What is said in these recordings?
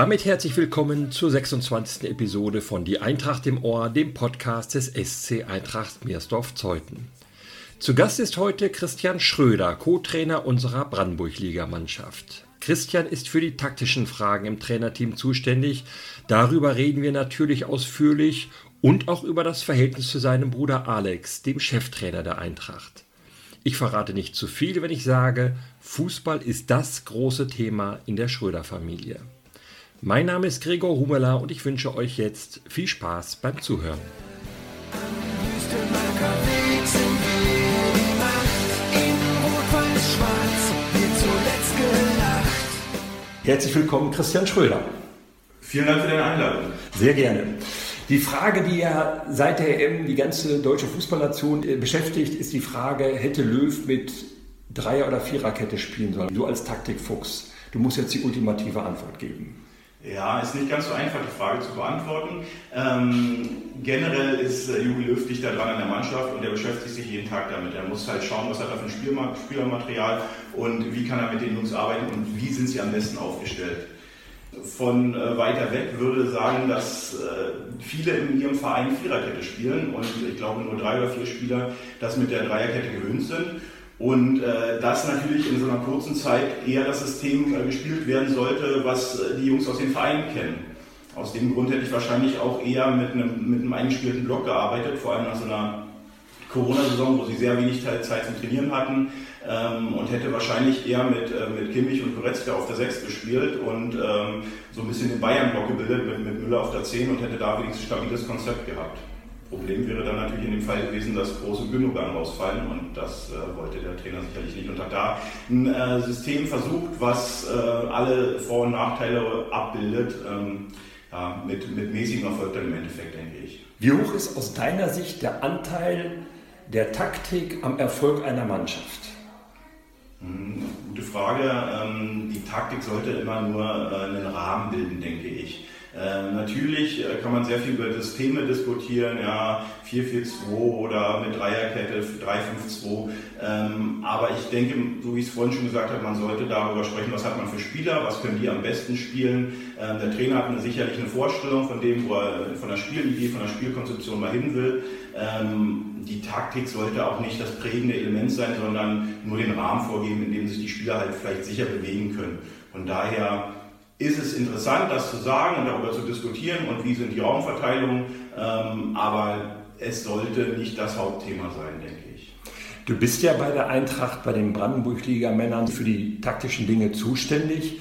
Damit herzlich willkommen zur 26. Episode von Die Eintracht im Ohr, dem Podcast des SC Eintracht Meersdorf-Zeuthen. Zu Gast ist heute Christian Schröder, Co-Trainer unserer Brandenburg-Liga-Mannschaft. Christian ist für die taktischen Fragen im Trainerteam zuständig. Darüber reden wir natürlich ausführlich und auch über das Verhältnis zu seinem Bruder Alex, dem Cheftrainer der Eintracht. Ich verrate nicht zu viel, wenn ich sage, Fußball ist das große Thema in der Schröder-Familie. Mein Name ist Gregor Humeler und ich wünsche euch jetzt viel Spaß beim Zuhören. Herzlich willkommen, Christian Schröder. Vielen Dank für deine Einladung. Sehr gerne. Die Frage, die ja seit der EM die ganze deutsche Fußballnation äh, beschäftigt, ist die Frage, hätte Löw mit Dreier- oder Viererkette spielen sollen? Du als Taktikfuchs, du musst jetzt die ultimative Antwort geben. Ja, ist nicht ganz so einfach, die Frage zu beantworten. Ähm, generell ist äh, Jogi Löw dichter dran an der Mannschaft und er beschäftigt sich jeden Tag damit. Er muss halt schauen, was hat er für ein Spielermaterial und wie kann er mit den Jungs arbeiten und wie sind sie am besten aufgestellt. Von äh, weiter weg würde sagen, dass äh, viele in ihrem Verein Viererkette spielen und ich glaube nur drei oder vier Spieler das mit der Dreierkette gewöhnt sind. Und äh, das natürlich in so einer kurzen Zeit eher das System äh, gespielt werden sollte, was äh, die Jungs aus den Vereinen kennen. Aus dem Grund hätte ich wahrscheinlich auch eher mit einem, mit einem eingespielten Block gearbeitet, vor allem nach so einer Corona-Saison, wo sie sehr wenig Zeit zum Trainieren hatten ähm, und hätte wahrscheinlich eher mit, äh, mit Kimmich und Goretzka auf der 6 gespielt und ähm, so ein bisschen den Bayern-Block gebildet mit, mit Müller auf der 10 und hätte da wenigstens ein stabiles Konzept gehabt. Problem wäre dann natürlich in dem Fall gewesen, dass große Gündogan rausfallen und das äh, wollte der Trainer sicherlich nicht und hat da ein äh, System versucht, was äh, alle Vor- und Nachteile abbildet, ähm, ja, mit, mit mäßigem Erfolg dann im Endeffekt, denke ich. Wie hoch ist aus deiner Sicht der Anteil der Taktik am Erfolg einer Mannschaft? Hm, gute Frage. Ähm, die Taktik sollte immer nur äh, einen Rahmen bilden, denke ich. Ähm, natürlich äh, kann man sehr viel über Systeme diskutieren, ja, 4-4-2 oder mit Dreierkette 3-5-2. Ähm, aber ich denke, so wie ich es vorhin schon gesagt habe, man sollte darüber sprechen, was hat man für Spieler, was können die am besten spielen. Ähm, der Trainer hat eine, sicherlich eine Vorstellung von dem, wo er von der Spielidee, von der Spielkonzeption mal hin will. Ähm, die Taktik sollte auch nicht das prägende Element sein, sondern nur den Rahmen vorgeben, in dem sich die Spieler halt vielleicht sicher bewegen können. Von daher ist es interessant, das zu sagen und darüber zu diskutieren und wie sind die Raumverteilungen, ähm, aber es sollte nicht das Hauptthema sein, denke ich. Du bist ja bei der Eintracht, bei den Brandenburg-Liga-Männern für die taktischen Dinge zuständig.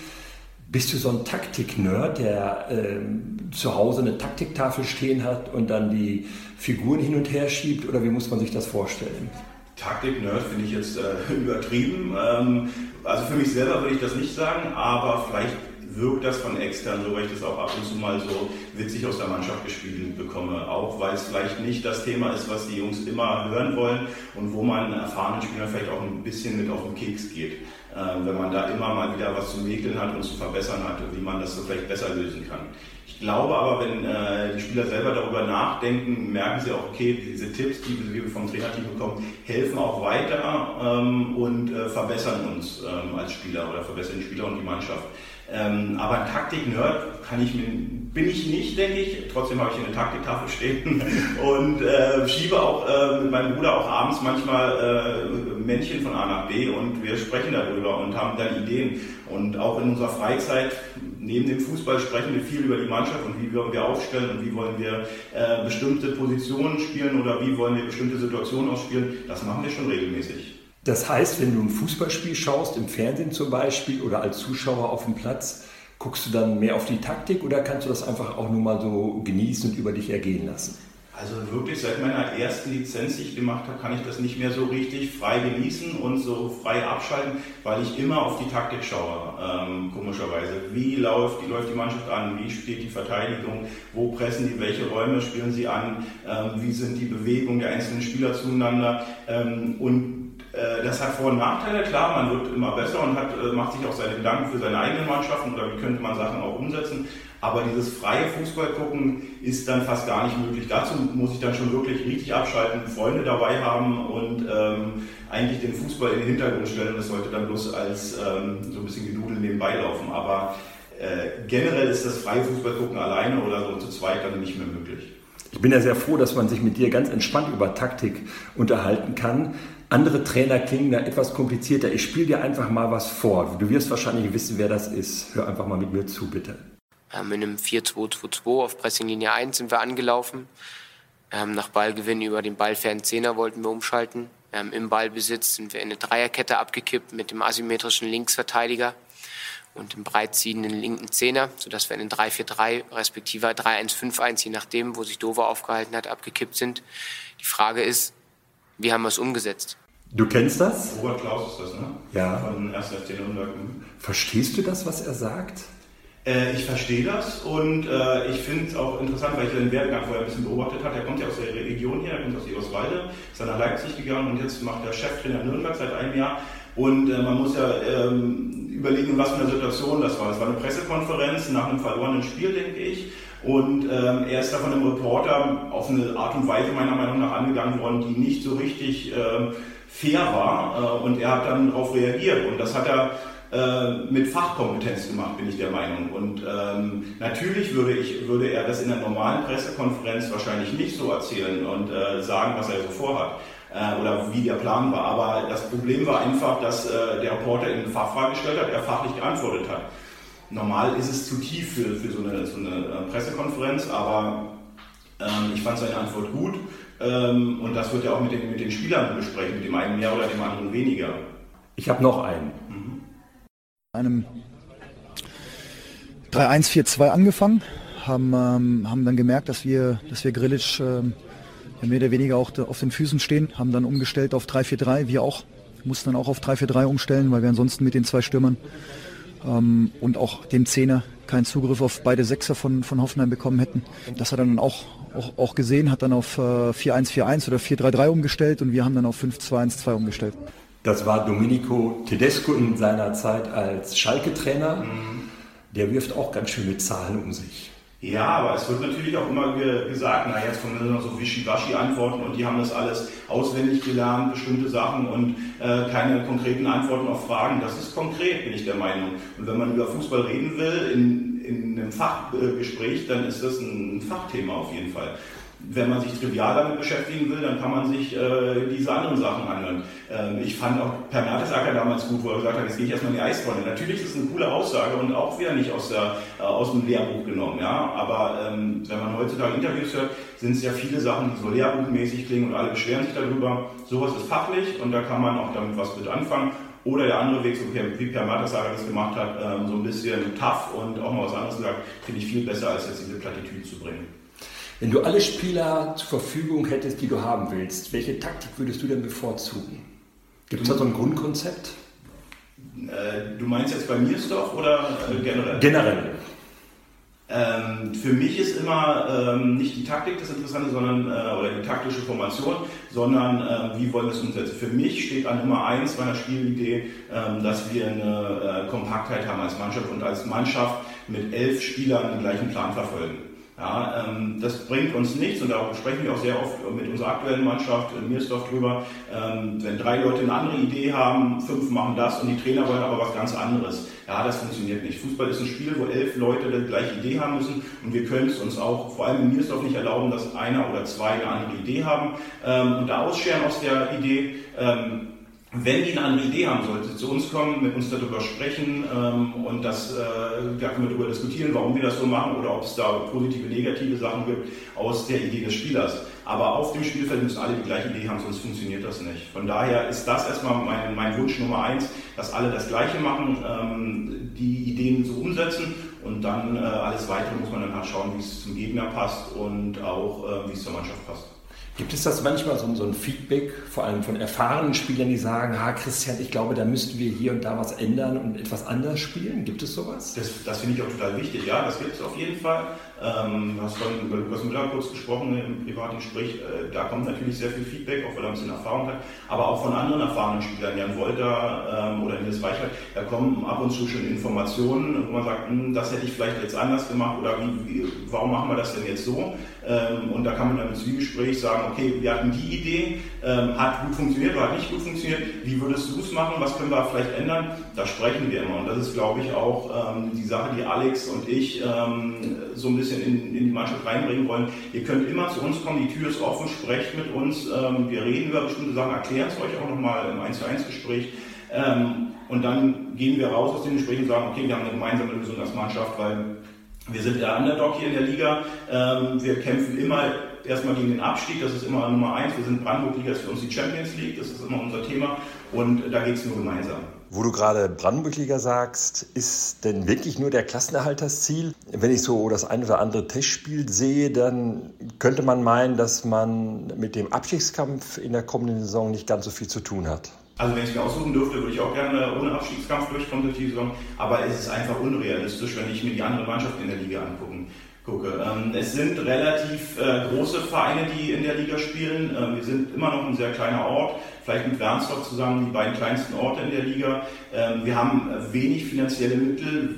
Bist du so ein Taktik-Nerd, der äh, zu Hause eine Taktiktafel stehen hat und dann die Figuren hin und her schiebt oder wie muss man sich das vorstellen? Taktik-Nerd finde ich jetzt äh, übertrieben. Ähm, also für mich selber würde ich das nicht sagen, aber vielleicht wirkt das von extern so, weil ich das auch ab und zu mal so witzig aus der Mannschaft gespiegelt bekomme. Auch weil es vielleicht nicht das Thema ist, was die Jungs immer hören wollen und wo man erfahrenen Spielern vielleicht auch ein bisschen mit auf den Keks geht. Äh, wenn man da immer mal wieder was zu mäkeln hat und zu verbessern hat, wie man das so vielleicht besser lösen kann. Ich glaube aber, wenn äh, die Spieler selber darüber nachdenken, merken sie auch, okay, diese Tipps, die wir vom Trainerteam bekommen, helfen auch weiter ähm, und äh, verbessern uns ähm, als Spieler oder verbessern die Spieler und die Mannschaft. Ähm, aber Taktik-Nerd kann ich mir, bin ich nicht, denke ich. Trotzdem habe ich eine Taktiktafel stehen und äh, schiebe auch äh, mit meinem Bruder auch abends manchmal äh, Männchen von A nach B und wir sprechen darüber und haben dann Ideen. Und auch in unserer Freizeit, neben dem Fußball, sprechen wir viel über die Mannschaft und wie wollen wir aufstellen und wie wollen wir äh, bestimmte Positionen spielen oder wie wollen wir bestimmte Situationen ausspielen. Das machen wir schon regelmäßig. Das heißt, wenn du ein Fußballspiel schaust, im Fernsehen zum Beispiel oder als Zuschauer auf dem Platz, guckst du dann mehr auf die Taktik oder kannst du das einfach auch nur mal so genießen und über dich ergehen lassen? Also wirklich seit meiner ersten Lizenz, die ich gemacht habe, kann ich das nicht mehr so richtig frei genießen und so frei abschalten, weil ich immer auf die Taktik schaue, ähm, komischerweise. Wie läuft, wie läuft die Mannschaft an, wie steht die Verteidigung, wo pressen die, welche Räume spielen sie an, ähm, wie sind die Bewegungen der einzelnen Spieler zueinander? Ähm, und äh, das hat Vor- und Nachteile, klar, man wird immer besser und hat, äh, macht sich auch seine Gedanken für seine eigenen Mannschaften oder wie könnte man Sachen auch umsetzen. Aber dieses freie Fußball gucken ist dann fast gar nicht möglich. Dazu muss ich dann schon wirklich richtig abschalten, Freunde dabei haben und ähm, eigentlich den Fußball in den Hintergrund stellen. Das sollte dann bloß als ähm, so ein bisschen Gedudel nebenbei laufen. Aber äh, generell ist das freie Fußball gucken alleine oder so zu zweit dann nicht mehr möglich. Ich bin ja sehr froh, dass man sich mit dir ganz entspannt über Taktik unterhalten kann. Andere Trainer klingen da etwas komplizierter. Ich spiele dir einfach mal was vor. Du wirst wahrscheinlich wissen, wer das ist. Hör einfach mal mit mir zu, bitte. Ähm, in einem 4-2-2-2 auf Pressinglinie 1 sind wir angelaufen. Ähm, nach Ballgewinn über den ballfernen Zehner wollten wir umschalten. Ähm, Im Ballbesitz sind wir in eine Dreierkette abgekippt mit dem asymmetrischen Linksverteidiger und dem breitziehenden linken Zehner, sodass wir in den 3-4-3 respektive 3-1-5-1, je nachdem, wo sich Dover aufgehalten hat, abgekippt sind. Die Frage ist, wie haben wir es umgesetzt? Du kennst das? Robert Klaus ist das, ne? Ja. Von 1. FC Nürnberg. Verstehst du das, was er sagt? Äh, ich verstehe das und äh, ich finde es auch interessant, weil ich den Werdegang vorher ein bisschen beobachtet habe. Er kommt ja aus der Region hier, er kommt aus Eberswalde, ist dann nach Leipzig gegangen und jetzt macht er Cheftrainer Nürnberg seit einem Jahr. Und äh, man muss ja ähm, überlegen, was für eine Situation das war. Das war eine Pressekonferenz nach einem verlorenen Spiel, denke ich. Und ähm, er ist da von einem Reporter auf eine Art und Weise meiner Meinung nach angegangen worden, die nicht so richtig äh, fair war. Äh, und er hat dann darauf reagiert. Und das hat er äh, mit Fachkompetenz gemacht, bin ich der Meinung. Und ähm, natürlich würde, ich, würde er das in einer normalen Pressekonferenz wahrscheinlich nicht so erzählen und äh, sagen, was er so vorhat äh, oder wie der Plan war. Aber das Problem war einfach, dass äh, der Reporter eine Fachfrage gestellt hat, er fachlich geantwortet hat. Normal ist es zu tief für, für so, eine, so eine äh, Pressekonferenz, aber ähm, ich fand seine Antwort gut. Ähm, und das wird er auch mit den, mit den Spielern besprechen, mit dem einen mehr oder dem anderen weniger. Ich habe noch einen. Mhm. Einem 3-1-4-2 angefangen, haben, ähm, haben dann gemerkt, dass wir, dass wir Grillic ähm, mehr oder weniger auch auf den Füßen stehen, haben dann umgestellt auf 3-4-3, wir auch, mussten dann auch auf 3-4-3 umstellen, weil wir ansonsten mit den zwei Stürmern ähm, und auch dem Zehner keinen Zugriff auf beide Sechser von, von Hoffenheim bekommen hätten. Das hat er dann auch, auch, auch gesehen, hat dann auf äh, 4-1-4-1 oder 4-3-3 umgestellt und wir haben dann auf 5-2-1-2 umgestellt. Das war Domenico Tedesco in seiner Zeit als Schalke-Trainer. Mhm. Der wirft auch ganz schön mit Zahlen um sich. Ja, aber es wird natürlich auch immer ge gesagt, na jetzt kommen nur noch so Wischiwaschi-Antworten und die haben das alles auswendig gelernt, bestimmte Sachen und äh, keine konkreten Antworten auf Fragen. Das ist konkret, bin ich der Meinung. Und wenn man über Fußball reden will, in, in einem Fachgespräch, dann ist das ein Fachthema auf jeden Fall wenn man sich trivial damit beschäftigen will, dann kann man sich äh, diese anderen Sachen anhören. Ähm, ich fand auch Per Mertesacker damals gut, wo er gesagt hat, jetzt gehe ich erstmal in die Eistonne. Natürlich ist es eine coole Aussage und auch wieder nicht aus, der, äh, aus dem Lehrbuch genommen. Ja? Aber ähm, wenn man heutzutage Interviews hört, sind es ja viele Sachen, die so lehrbuchmäßig klingen und alle beschweren sich darüber. Sowas ist fachlich und da kann man auch damit was mit anfangen. Oder der andere Weg, so wie Per Mertesacker das gemacht hat, ähm, so ein bisschen tough und auch mal was anderes gesagt, finde ich viel besser, als jetzt diese Plattitüde zu bringen. Wenn du alle Spieler zur Verfügung hättest, die du haben willst, welche Taktik würdest du denn bevorzugen? Gibt es da so ein Grundkonzept? Äh, du meinst jetzt bei Mirsdorf oder äh, generell? Generell. Ähm, für mich ist immer ähm, nicht die Taktik das Interessante, sondern äh, oder die taktische Formation, sondern äh, wie wollen wir es umsetzen. Für mich steht an Nummer eins meiner Spielidee, ähm, dass wir eine Kompaktheit haben als Mannschaft und als Mannschaft mit elf Spielern den gleichen Plan verfolgen. Ja, ähm, das bringt uns nichts und da sprechen wir auch sehr oft mit unserer aktuellen Mannschaft in Miersdorf drüber. Ähm, wenn drei Leute eine andere Idee haben, fünf machen das und die Trainer wollen aber was ganz anderes. Ja, das funktioniert nicht. Fußball ist ein Spiel, wo elf Leute die gleiche Idee haben müssen und wir können es uns auch vor allem in Miersdorf nicht erlauben, dass einer oder zwei eine andere Idee haben ähm, und da ausscheren aus der Idee. Ähm, wenn die eine andere Idee haben sollte, zu uns kommen, mit uns darüber sprechen ähm, und das, äh, da können wir darüber diskutieren, warum wir das so machen oder ob es da positive, negative Sachen gibt aus der Idee des Spielers. Aber auf dem Spielfeld müssen alle die gleiche Idee haben, sonst funktioniert das nicht. Von daher ist das erstmal mein, mein Wunsch Nummer eins, dass alle das Gleiche machen, ähm, die Ideen so umsetzen und dann äh, alles weitere muss man dann halt schauen, wie es zum Gegner passt und auch äh, wie es zur Mannschaft passt. Gibt es das manchmal so, so, ein Feedback, vor allem von erfahrenen Spielern, die sagen, ha Christian, ich glaube, da müssten wir hier und da was ändern und etwas anders spielen? Gibt es sowas? Das, das finde ich auch total wichtig, ja, das gibt es auf jeden Fall. Ähm, du hast vorhin über Lukas Müller kurz gesprochen im privaten Gespräch, äh, da kommt natürlich sehr viel Feedback, auch weil er ein bisschen Erfahrung hat, aber auch von anderen erfahrenen Spielern, Jan Wolter ähm, oder Nils Weichert, da kommen ab und zu schon Informationen, wo man sagt, hm, das hätte ich vielleicht jetzt anders gemacht oder wie, wie, warum machen wir das denn jetzt so? Ähm, und da kann man dann im Zwiegespräch sagen, okay, wir hatten die Idee, ähm, hat gut funktioniert oder hat nicht gut funktioniert, wie würdest du es machen, was können wir vielleicht ändern? Da sprechen wir immer. Und das ist, glaube ich, auch ähm, die Sache, die Alex und ich so ein bisschen in, in, die Mannschaft reinbringen wollen. Ihr könnt immer zu uns kommen, die Tür ist offen, sprecht mit uns, wir reden über bestimmte Sachen, erklären es euch auch nochmal im 1 zu 1 Gespräch. und dann gehen wir raus aus den Gesprächen und sagen, okay, wir haben eine gemeinsame Lösung als Mannschaft, weil wir sind der Underdog hier in der Liga. Ähm, wir kämpfen immer erstmal gegen den Abstieg, das ist immer Nummer eins. Wir sind Brandenburg-Liga, das ist für uns die Champions League, das ist immer unser Thema und da geht es nur gemeinsam. Wo du gerade Brandenburg-Liga sagst, ist denn wirklich nur der Klassenerhalt das Ziel? Wenn ich so das ein oder andere Testspiel sehe, dann könnte man meinen, dass man mit dem Abstiegskampf in der kommenden Saison nicht ganz so viel zu tun hat. Also wenn ich mir aussuchen dürfte, würde ich auch gerne ohne Abstiegskampf durchkommen durch die Saison. Aber es ist einfach unrealistisch, wenn ich mir die anderen Mannschaften in der Liga angucken. Gucke. Ähm, es sind relativ äh, große Vereine, die in der Liga spielen. Ähm, wir sind immer noch ein sehr kleiner Ort, vielleicht mit Wernsdorf zusammen die beiden kleinsten Orte in der Liga. Ähm, wir haben wenig finanzielle Mittel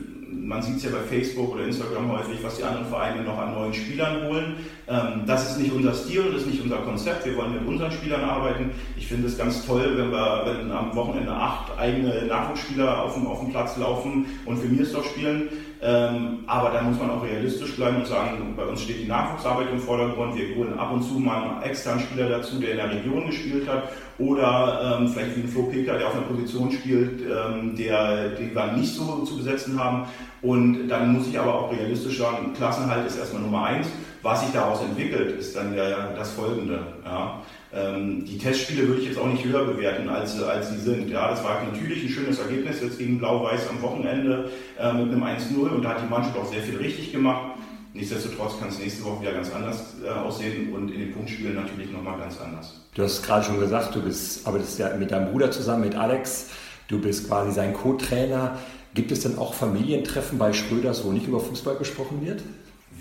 man sieht es ja bei Facebook oder Instagram häufig, was die anderen Vereine noch an neuen Spielern holen. Ähm, das ist nicht unser Stil, das ist nicht unser Konzept. Wir wollen mit unseren Spielern arbeiten. Ich finde es ganz toll, wenn wir wenn am Wochenende acht eigene Nachwuchsspieler auf dem, auf dem Platz laufen und für Mirsdorf spielen. Ähm, aber da muss man auch realistisch bleiben und sagen, bei uns steht die Nachwuchsarbeit im Vordergrund. Wir holen ab und zu mal einen externen Spieler dazu, der in der Region gespielt hat. Oder ähm, vielleicht wie ein Flo Picker, der auf einer Position spielt, ähm, der, die wir nicht so zu besetzen haben. Und dann muss ich aber auch realistisch sagen, Klassenhalt ist erstmal Nummer eins. Was sich daraus entwickelt, ist dann ja das Folgende. Ja. Ähm, die Testspiele würde ich jetzt auch nicht höher bewerten, als, als sie sind. Ja, das war natürlich ein schönes Ergebnis jetzt gegen Blau-Weiß am Wochenende äh, mit einem 1-0 und da hat die Mannschaft auch sehr viel richtig gemacht. Nichtsdestotrotz kann es nächste Woche wieder ganz anders äh, aussehen und in den Punktspielen natürlich nochmal ganz anders. Du hast gerade schon gesagt, du bist, arbeitest ja mit deinem Bruder zusammen, mit Alex. Du bist quasi sein Co-Trainer. Gibt es denn auch Familientreffen bei Schröders, wo nicht über Fußball gesprochen wird?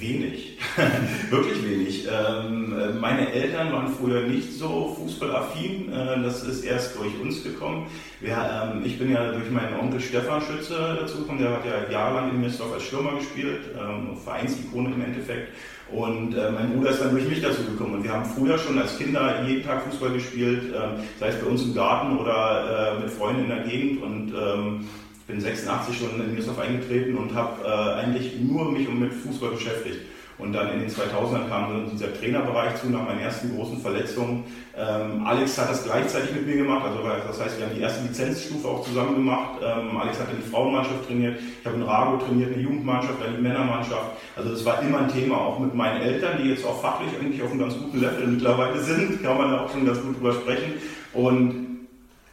Wenig, wirklich wenig. Ähm, meine Eltern waren früher nicht so fußballaffin, äh, das ist erst durch uns gekommen. Wir, ähm, ich bin ja durch meinen Onkel Stefan Schütze dazugekommen, der hat ja jahrelang in Mirsdorf als Stürmer gespielt, ähm, Vereinsikone im Endeffekt. Und äh, mein Bruder ist dann durch mich dazu gekommen. Und wir haben früher schon als Kinder jeden Tag Fußball gespielt, äh, sei es bei uns im Garten oder äh, mit Freunden in der Gegend. Und ähm, bin 86 schon in Newsdorf eingetreten und habe äh, eigentlich nur mich mit Fußball beschäftigt. Und dann in den 2000ern kam dieser Trainerbereich zu nach meinen ersten großen Verletzungen. Ähm, Alex hat das gleichzeitig mit mir gemacht, also das heißt, wir haben die erste Lizenzstufe auch zusammen gemacht. Ähm, Alex hat die Frauenmannschaft trainiert, ich habe in Rago trainiert, eine Jugendmannschaft, die Männermannschaft. Also das war immer ein Thema, auch mit meinen Eltern, die jetzt auch fachlich eigentlich auf einem ganz guten Level mittlerweile sind, kann man da auch schon ganz gut drüber sprechen. Und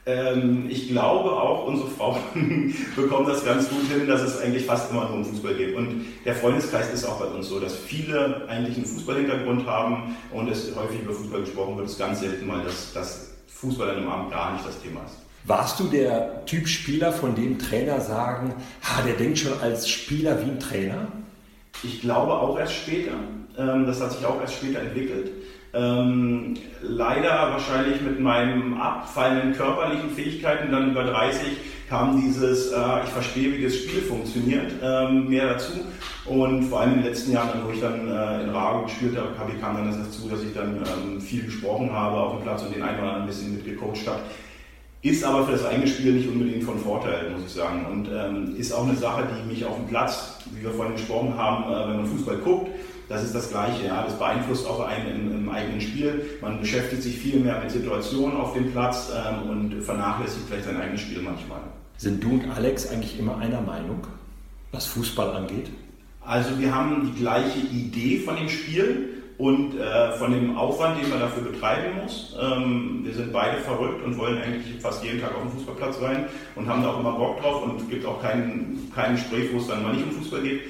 ähm, ich glaube auch, unsere Frauen bekommen das ganz gut hin, dass es eigentlich fast immer nur um Fußball geht. Und der Freundeskreis ist auch bei uns so, dass viele eigentlich einen Fußballhintergrund haben und es häufig über Fußball gesprochen wird. Es ist ganz selten mal, dass, dass Fußball dann im Abend gar nicht das Thema ist. Warst du der Typ Spieler, von dem Trainer sagen, ha, der denkt schon als Spieler wie ein Trainer? Ich glaube auch erst später. Ähm, das hat sich auch erst später entwickelt. Ähm, leider wahrscheinlich mit meinen abfallenden körperlichen Fähigkeiten dann über 30 kam dieses, äh, ich verstehe, wie das Spiel funktioniert, ähm, mehr dazu. Und vor allem in den letzten Jahren, wo ich dann äh, in Rago gespielt habe, kam dann das dazu, dass ich dann ähm, viel gesprochen habe auf dem Platz und den einen oder anderen ein bisschen mitgecoacht habe. Ist aber für das eigene Spiel nicht unbedingt von Vorteil, muss ich sagen. Und ähm, ist auch eine Sache, die mich auf dem Platz, wie wir vorhin gesprochen haben, äh, wenn man Fußball guckt, das ist das Gleiche. Ja. Das beeinflusst auch einen im, im, eigenen Spiel. Man beschäftigt sich viel mehr mit Situationen auf dem Platz ähm, und vernachlässigt vielleicht sein eigenes Spiel manchmal. Sind du und Alex eigentlich immer einer Meinung, was Fußball angeht? Also wir haben die gleiche Idee von dem Spiel und äh, von dem Aufwand, den man dafür betreiben muss. Ähm, wir sind beide verrückt und wollen eigentlich fast jeden Tag auf dem Fußballplatz sein und haben da auch immer Bock drauf und gibt auch kein, kein Gespräch, wo es dann mal nicht um Fußball geht.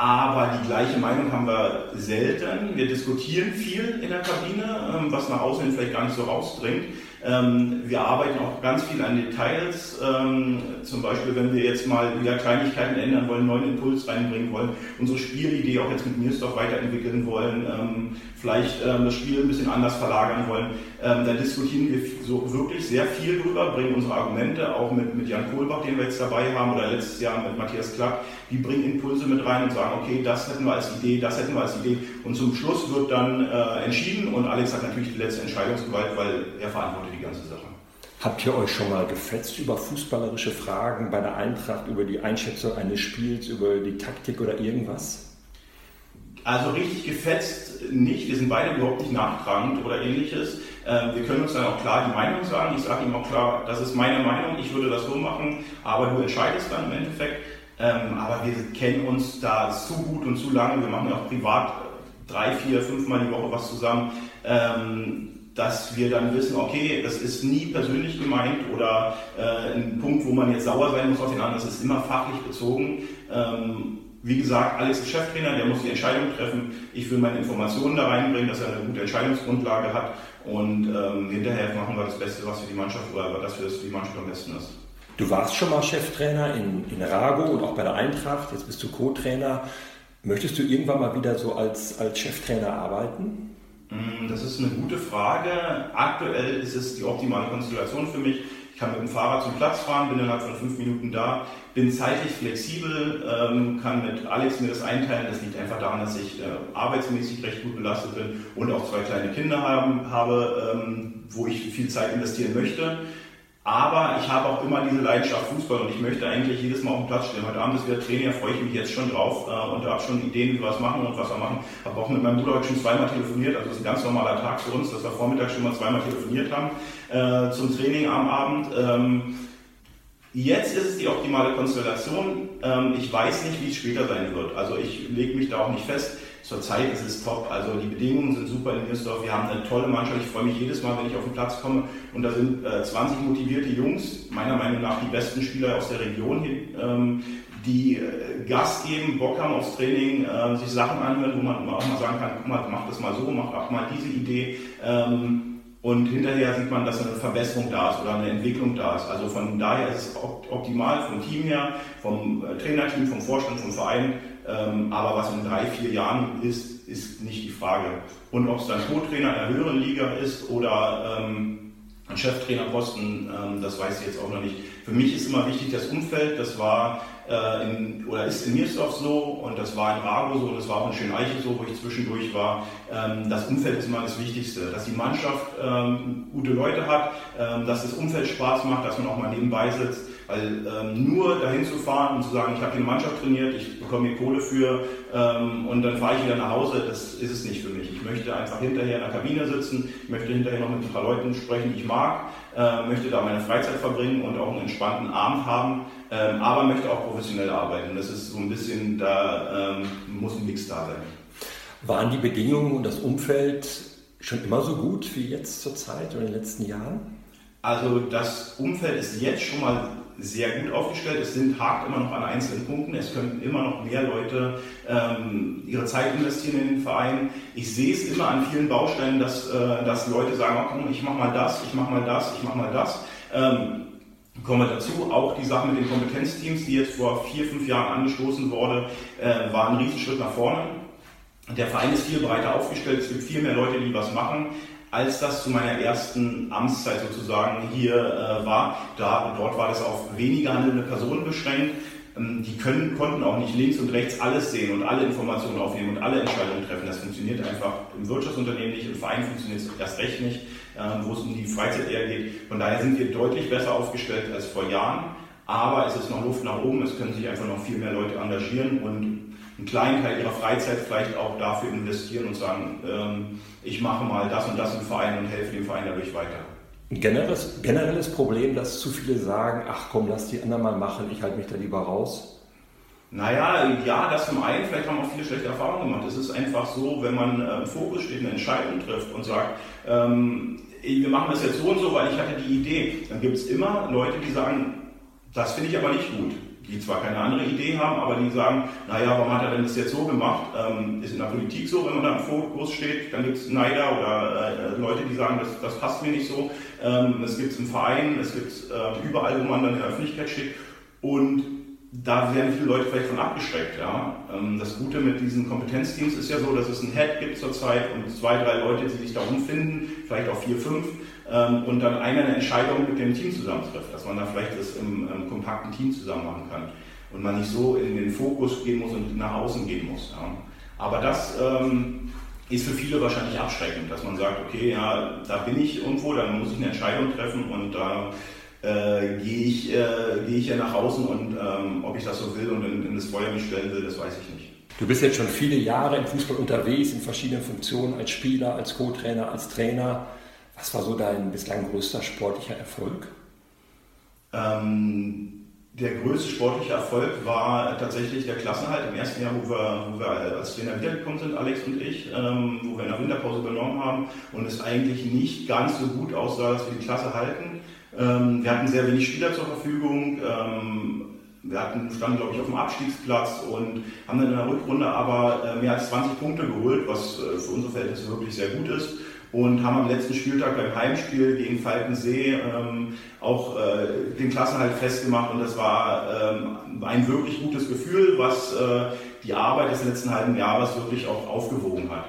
Aber die gleiche Meinung haben wir selten. Wir diskutieren viel in der Kabine, ähm, was nach außen vielleicht gar nicht so rausdringt. Ähm, wir arbeiten auch ganz viel an Details. Ähm, zum Beispiel, wenn wir jetzt mal wieder Kleinigkeiten ändern wollen, neuen Impuls reinbringen wollen, unsere Spielidee auch jetzt mit Mirstoff weiterentwickeln wollen, vielleicht das Spiel ein bisschen anders verlagern wollen, ähm, da diskutieren wir so wirklich sehr viel drüber, bringen unsere Argumente, auch mit, mit Jan Kohlbach, den wir jetzt dabei haben, oder letztes Jahr mit Matthias Klapp, die bringen Impulse mit rein und sagen, okay, das hätten wir als Idee, das hätten wir als Idee. Und zum Schluss wird dann äh, entschieden und Alex hat natürlich die letzte Entscheidungsgewalt, weil er verantwortet die ganze Sache. Habt ihr euch schon mal gefetzt über fußballerische Fragen bei der Eintracht, über die Einschätzung eines Spiels, über die Taktik oder irgendwas? Also richtig gefetzt nicht. Wir sind beide überhaupt nicht nachtragend oder ähnliches. Ähm, wir können uns dann auch klar die Meinung sagen. Ich sage ihm auch klar, das ist meine Meinung, ich würde das so machen, aber du entscheidest dann im Endeffekt. Ähm, aber wir kennen uns da zu gut und zu lange. Wir machen ja auch privat drei, vier, fünfmal die Woche was zusammen, ähm, dass wir dann wissen, okay, das ist nie persönlich gemeint oder äh, ein Punkt, wo man jetzt sauer sein muss auf den anderen. Das ist immer fachlich bezogen. Wie gesagt, Alex ist Cheftrainer, der muss die Entscheidung treffen. Ich will meine Informationen da reinbringen, dass er eine gute Entscheidungsgrundlage hat. Und ähm, hinterher machen wir das Beste, was für die Mannschaft oder das für die Mannschaft am besten ist. Du warst schon mal Cheftrainer in, in Rago und auch bei der Eintracht, jetzt bist du Co-Trainer. Möchtest du irgendwann mal wieder so als, als Cheftrainer arbeiten? Mm, das ist eine gute Frage. Aktuell ist es die optimale Konstellation für mich kann mit dem Fahrrad zum Platz fahren, bin innerhalb von fünf Minuten da, bin zeitlich flexibel, ähm, kann mit Alex mir das einteilen. Das liegt einfach daran, dass ich äh, arbeitsmäßig recht gut belastet bin und auch zwei kleine Kinder habe, ähm, wo ich viel Zeit investieren möchte. Aber ich habe auch immer diese Leidenschaft Fußball und ich möchte eigentlich jedes Mal auf den Platz stehen. Heute Abend ist wieder Training, da freue ich mich jetzt schon drauf äh, und habe schon Ideen, wie wir was machen und was wir machen. Habe auch mit meinem Bruder heute schon zweimal telefoniert, also das ist ein ganz normaler Tag für uns, dass wir vormittags schon mal zweimal telefoniert haben äh, zum Training am Abend. Ähm, Jetzt ist es die optimale Konstellation. Ähm, ich weiß nicht, wie es später sein wird. Also ich lege mich da auch nicht fest. Zurzeit ist es top. Also die Bedingungen sind super in Niersdorf. Wir haben eine tolle Mannschaft. Ich freue mich jedes Mal, wenn ich auf den Platz komme. Und da sind äh, 20 motivierte Jungs, meiner Meinung nach die besten Spieler aus der Region hier, ähm, die äh, Gas geben, Bock haben aufs Training, äh, sich Sachen anhören, wo man auch mal sagen kann, guck mal, mach das mal so, mach auch mal diese Idee. Ähm, und hinterher sieht man, dass eine Verbesserung da ist oder eine Entwicklung da ist. Also von daher ist es optimal vom Team her, vom äh, Trainerteam, vom Vorstand, vom Verein. Ähm, aber was in drei, vier Jahren ist, ist nicht die Frage. Und ob es dann Co-Trainer in der höheren Liga ist oder ähm, Cheftrainerposten, ähm, das weiß ich jetzt auch noch nicht. Für mich ist immer wichtig das Umfeld. Das war äh, in, oder ist in Miersdorf so und das war in Rago so und das war auch in Schöneiche so, wo ich zwischendurch war. Ähm, das Umfeld ist immer das Wichtigste, dass die Mannschaft ähm, gute Leute hat, ähm, dass das Umfeld Spaß macht, dass man auch mal nebenbei sitzt. Weil ähm, nur dahin zu fahren und zu sagen, ich habe hier eine Mannschaft trainiert, ich bekomme hier Kohle für ähm, und dann fahre ich wieder nach Hause, das ist es nicht für mich. Ich möchte einfach hinterher in der Kabine sitzen, möchte hinterher noch mit ein paar Leuten sprechen, die ich mag, äh, möchte da meine Freizeit verbringen und auch einen entspannten Abend haben, äh, aber möchte auch professionell arbeiten. Das ist so ein bisschen, da ähm, muss ein Mix da sein. Waren die Bedingungen und das Umfeld schon immer so gut wie jetzt zur Zeit oder in den letzten Jahren? Also das Umfeld ist jetzt schon mal sehr gut aufgestellt. Es sind hakt immer noch an einzelnen Punkten. Es könnten immer noch mehr Leute ähm, ihre Zeit investieren in den Verein. Ich sehe es immer an vielen Baustellen, dass, äh, dass Leute sagen, oh, komm, ich mache mal das, ich mache mal das, ich mache mal das. Ähm, Kommen wir dazu, auch die Sache mit den Kompetenzteams, die jetzt vor vier, fünf Jahren angestoßen wurde, äh, war ein Riesenschritt nach vorne. Der Verein ist viel breiter aufgestellt, es gibt viel mehr Leute, die was machen als das zu meiner ersten Amtszeit sozusagen hier äh, war. Da, dort war das auf weniger handelnde Personen beschränkt. Ähm, die können, konnten auch nicht links und rechts alles sehen und alle Informationen aufnehmen und alle Entscheidungen treffen. Das funktioniert einfach im Wirtschaftsunternehmen nicht, im Verein funktioniert es erst recht nicht, wo es um die Freizeit eher geht. Von daher sind wir deutlich besser aufgestellt als vor Jahren. Aber es ist noch Luft nach oben, es können sich einfach noch viel mehr Leute engagieren und einen kleinen Teil ihrer Freizeit vielleicht auch dafür investieren und sagen, ähm, ich mache mal das und das im Verein und helfe dem Verein dadurch weiter. Ein generelles, generelles Problem, dass zu viele sagen, ach komm, lass die anderen mal machen, ich halte mich da lieber raus. Naja, ja, das zum einen, vielleicht haben auch viele schlechte Erfahrungen gemacht. Es ist einfach so, wenn man äh, im Fokus steht, eine Entscheidung trifft und sagt, ähm, wir machen das jetzt so und so, weil ich hatte die Idee, dann gibt es immer Leute, die sagen, das finde ich aber nicht gut die zwar keine andere Idee haben, aber die sagen, naja, warum hat er denn das jetzt so gemacht? Ähm, ist in der Politik so, wenn man da im Fokus steht, dann gibt es Neider oder äh, Leute, die sagen, das, das passt mir nicht so. Ähm, es gibt es im Verein, es gibt es äh, überall, wo man dann in der Öffentlichkeit steht. Und da werden viele Leute vielleicht von abgeschreckt. Ja. Ähm, das Gute mit diesen Kompetenzteams ist ja so, dass es einen Head gibt zurzeit und zwei, drei Leute, die sich da umfinden, vielleicht auch vier, fünf, ähm, und dann einer eine Entscheidung mit dem Team zusammentrifft, dass man da vielleicht das im, im kompakten Team zusammen machen kann und man nicht so in den Fokus gehen muss und nach außen gehen muss. Ja. Aber das ähm, ist für viele wahrscheinlich abschreckend, dass man sagt, okay, ja, da bin ich irgendwo, dann muss ich eine Entscheidung treffen und da äh, gehe ich, äh, geh ich ja nach außen und ähm, ob ich das so will und in, in das Feuer mich stellen will, das weiß ich nicht. Du bist jetzt schon viele Jahre im Fußball unterwegs, in verschiedenen Funktionen, als Spieler, als Co-Trainer, als Trainer. Was war so dein bislang größter sportlicher Erfolg? Ähm, der größte sportliche Erfolg war tatsächlich der Klassenhalt im ersten Jahr, wo wir, wo wir als Trainer wiedergekommen sind, Alex und ich, ähm, wo wir in der Winterpause übernommen haben und es eigentlich nicht ganz so gut aussah, dass wir die Klasse halten. Ähm, wir hatten sehr wenig Spieler zur Verfügung. Ähm, wir hatten, standen, glaube ich, auf dem Abstiegsplatz und haben dann in der Rückrunde aber äh, mehr als 20 Punkte geholt, was äh, für unsere Verhältnisse wirklich sehr gut ist. Und haben am letzten Spieltag beim Heimspiel gegen Falkensee ähm, auch äh, den Klassenhalt festgemacht und das war ähm, ein wirklich gutes Gefühl, was äh, die Arbeit des letzten halben Jahres wirklich auch aufgewogen hat.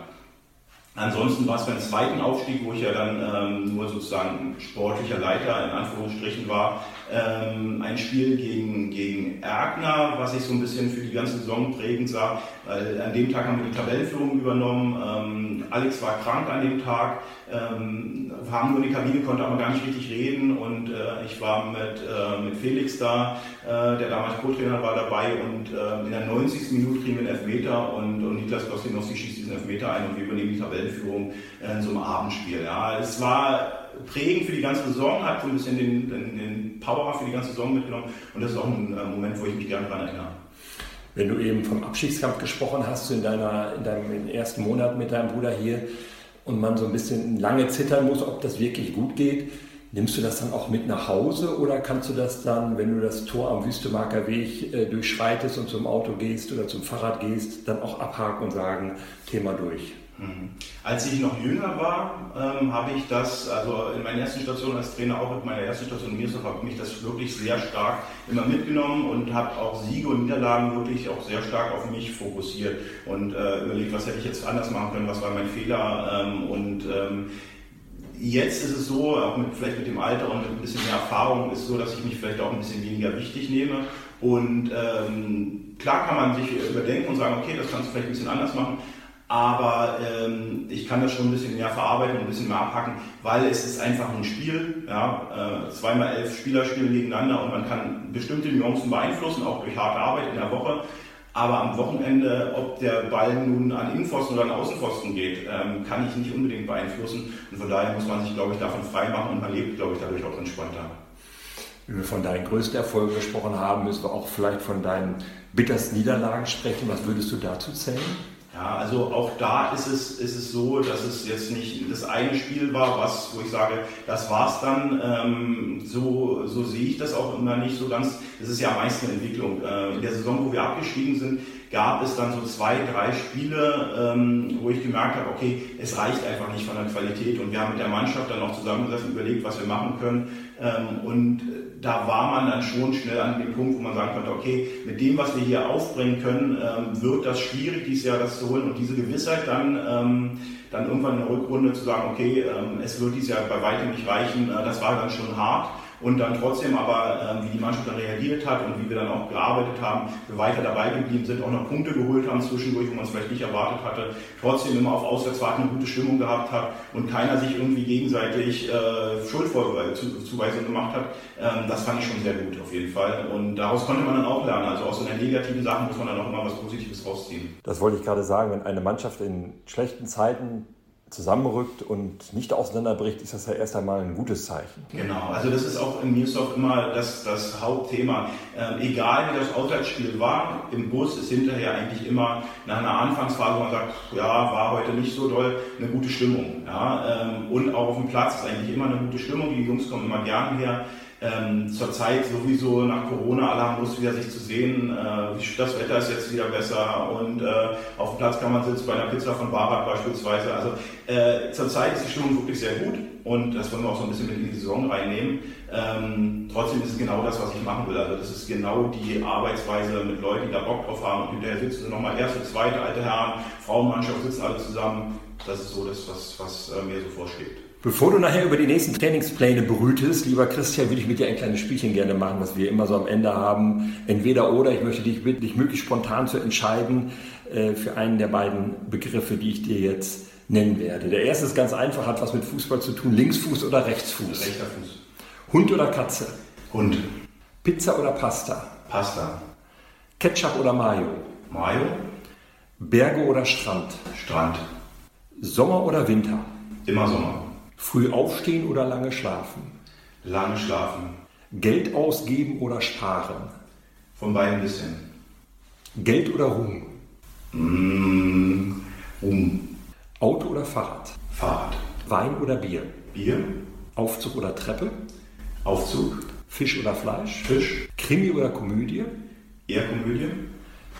Ansonsten war es beim zweiten Aufstieg, wo ich ja dann ähm, nur sozusagen sportlicher Leiter in Anführungsstrichen war, ähm, ein Spiel gegen, gegen Erkner, was ich so ein bisschen für die ganze Saison prägend sah. Weil an dem Tag haben wir die Tabellenführung übernommen. Ähm, Alex war krank an dem Tag, ähm, haben nur in die Kabine, konnte aber gar nicht richtig reden und äh, ich war mit, äh, mit Felix da, äh, der damals Co-Trainer war dabei und äh, in der 90. Minute kriegen wir einen Elfmeter und, und Niklas Kostinowski schießt diesen Elfmeter ein und wir übernehmen die Tabellenführung äh, in so einem Abendspiel. Ja. Es war prägend für die ganze Saison, hat so ein bisschen den, den, den Power für die ganze Saison mitgenommen und das ist auch ein äh, Moment, wo ich mich gerne daran erinnere. Wenn du eben vom Abschiedskampf gesprochen hast, in, deiner, in deinem ersten Monat mit deinem Bruder hier und man so ein bisschen lange zittern muss, ob das wirklich gut geht, nimmst du das dann auch mit nach Hause oder kannst du das dann, wenn du das Tor am Wüstemarker Weg äh, durchschreitest und zum Auto gehst oder zum Fahrrad gehst, dann auch abhaken und sagen, Thema durch? Mhm. Als ich noch jünger war, ähm, habe ich das, also in meiner ersten Station als Trainer, auch in meiner ersten Station in Mirsdorf, habe mich das wirklich sehr stark immer mitgenommen und habe auch Siege und Niederlagen wirklich auch sehr stark auf mich fokussiert und äh, überlegt, was hätte ich jetzt anders machen können, was war mein Fehler ähm, und ähm, Jetzt ist es so, auch mit, vielleicht mit dem Alter und mit ein bisschen mehr Erfahrung, ist es so, dass ich mich vielleicht auch ein bisschen weniger wichtig nehme. Und ähm, klar kann man sich überdenken und sagen, okay, das kannst du vielleicht ein bisschen anders machen aber ähm, ich kann das schon ein bisschen mehr verarbeiten und ein bisschen mehr abhacken, weil es ist einfach ein Spiel. Ja? Äh, zweimal elf Spieler spielen gegeneinander und man kann bestimmte Nuancen beeinflussen, auch durch harte Arbeit in der Woche. Aber am Wochenende, ob der Ball nun an Innenpfosten oder an Außenpfosten geht, ähm, kann ich nicht unbedingt beeinflussen. Und von daher muss man sich, glaube ich, davon frei machen und man lebt, glaube ich, dadurch auch entspannter. Wenn wir von deinen größten Erfolgen gesprochen haben, müssen wir auch vielleicht von deinen bittersten Niederlagen sprechen. Was würdest du dazu zählen? Ja, also auch da ist es, ist es so, dass es jetzt nicht das eine Spiel war, was, wo ich sage, das war's dann. Ähm, so, so sehe ich das auch immer nicht so ganz. Es ist ja meist eine Entwicklung. Äh, in der Saison, wo wir abgestiegen sind, gab es dann so zwei, drei Spiele, ähm, wo ich gemerkt habe, okay, es reicht einfach nicht von der Qualität. Und wir haben mit der Mannschaft dann auch zusammengesessen, überlegt, was wir machen können. Ähm, und da war man dann schon schnell an dem Punkt, wo man sagen konnte, okay, mit dem, was wir hier aufbringen können, ähm, wird das schwierig, dieses Jahr das zu holen und diese Gewissheit dann, ähm, dann irgendwann in der Rückrunde zu sagen, okay, es wird dieses Jahr bei weitem nicht reichen, äh, das war dann schon hart und dann trotzdem aber, ähm, wie die Mannschaft dann reagiert hat und wie wir dann auch gearbeitet haben, wir weiter dabei geblieben sind, auch noch Punkte geholt haben zwischendurch, wo man es vielleicht nicht erwartet hatte, trotzdem immer auf Auswärtsfahrten eine gute Stimmung gehabt hat und keiner sich irgendwie gegenseitig äh, Schuldzuweisungen gemacht hat, ähm, das fand ich schon sehr gut auf jeden Fall. Und daraus konnte man dann auch lernen. Also aus so einer negativen Sache muss man dann auch immer was Positives rausziehen. Das wollte ich gerade sagen, wenn eine Mannschaft in schlechten Zeiten zusammenrückt und nicht auseinanderbricht, ist das ja erst einmal ein gutes Zeichen. Genau, also das ist auch in Newsdorf immer das, das Hauptthema. Ähm, egal wie das Auswärtsspiel war, im Bus ist hinterher eigentlich immer nach einer Anfangsphase, wo man sagt, ja, war heute nicht so doll, eine gute Stimmung. Ja, ähm, und auch auf dem Platz ist eigentlich immer eine gute Stimmung. Die Jungs kommen immer gern her. Ähm, Zurzeit sowieso nach Corona, Lust wieder sich zu sehen. Äh, das Wetter ist jetzt wieder besser und äh, auf dem Platz kann man sitzen bei einer Pizza von Barak beispielsweise. Also äh, zurzeit ist die Stimmung wirklich sehr gut und das wollen wir auch so ein bisschen mit in die Saison reinnehmen. Ähm, trotzdem ist es genau das, was ich machen will. Also das ist genau die Arbeitsweise mit Leuten, die da Bock drauf haben und hinterher sitzen nochmal erste, zweite, alte Herren, Frauenmannschaft sitzen alle zusammen. Das ist so das, was, was äh, mir so vorschwebt. Bevor du nachher über die nächsten Trainingspläne brütest, lieber Christian, würde ich mit dir ein kleines Spielchen gerne machen, was wir immer so am Ende haben. Entweder oder. Ich möchte dich bitten, dich möglichst spontan zu entscheiden äh, für einen der beiden Begriffe, die ich dir jetzt nennen werde. Der erste ist ganz einfach, hat was mit Fußball zu tun. Linksfuß oder Rechtsfuß? Rechter Fuß. Hund oder Katze? Hund. Pizza oder Pasta? Pasta. Ketchup oder Mayo? Mayo. Berge oder Strand? Strand. Sommer oder Winter? Immer Sommer. Früh aufstehen oder lange schlafen? Lange schlafen. Geld ausgeben oder sparen? Von beiden ein bisschen. Geld oder Ruhm? Mmh, Ruhm. Auto oder Fahrrad? Fahrrad. Wein oder Bier? Bier. Aufzug oder Treppe? Aufzug. Fisch oder Fleisch? Fisch. Krimi oder Komödie? Eher Komödie.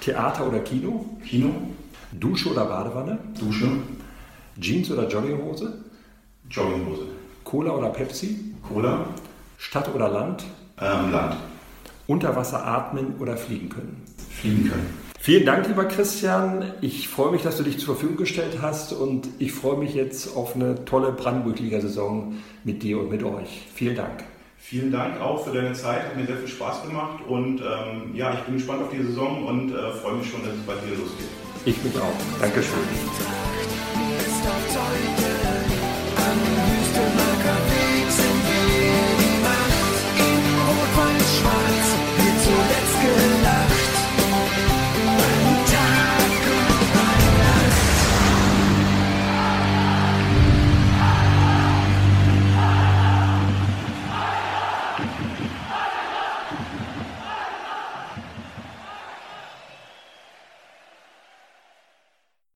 Theater oder Kino? Kino. Dusche oder Badewanne? Dusche. Jeans oder Jogginghose? Jogginghose. Cola oder Pepsi? Cola. Stadt oder Land? Ähm, Land. Unter Wasser atmen oder fliegen können? Fliegen können. Vielen Dank, lieber Christian. Ich freue mich, dass du dich zur Verfügung gestellt hast und ich freue mich jetzt auf eine tolle Brandenburg-Liga-Saison mit dir und mit euch. Vielen Dank. Vielen Dank auch für deine Zeit, hat mir sehr viel Spaß gemacht und ähm, ja, ich bin gespannt auf die Saison und äh, freue mich schon, dass es bald wieder losgeht. Ich mich auch. Dankeschön. try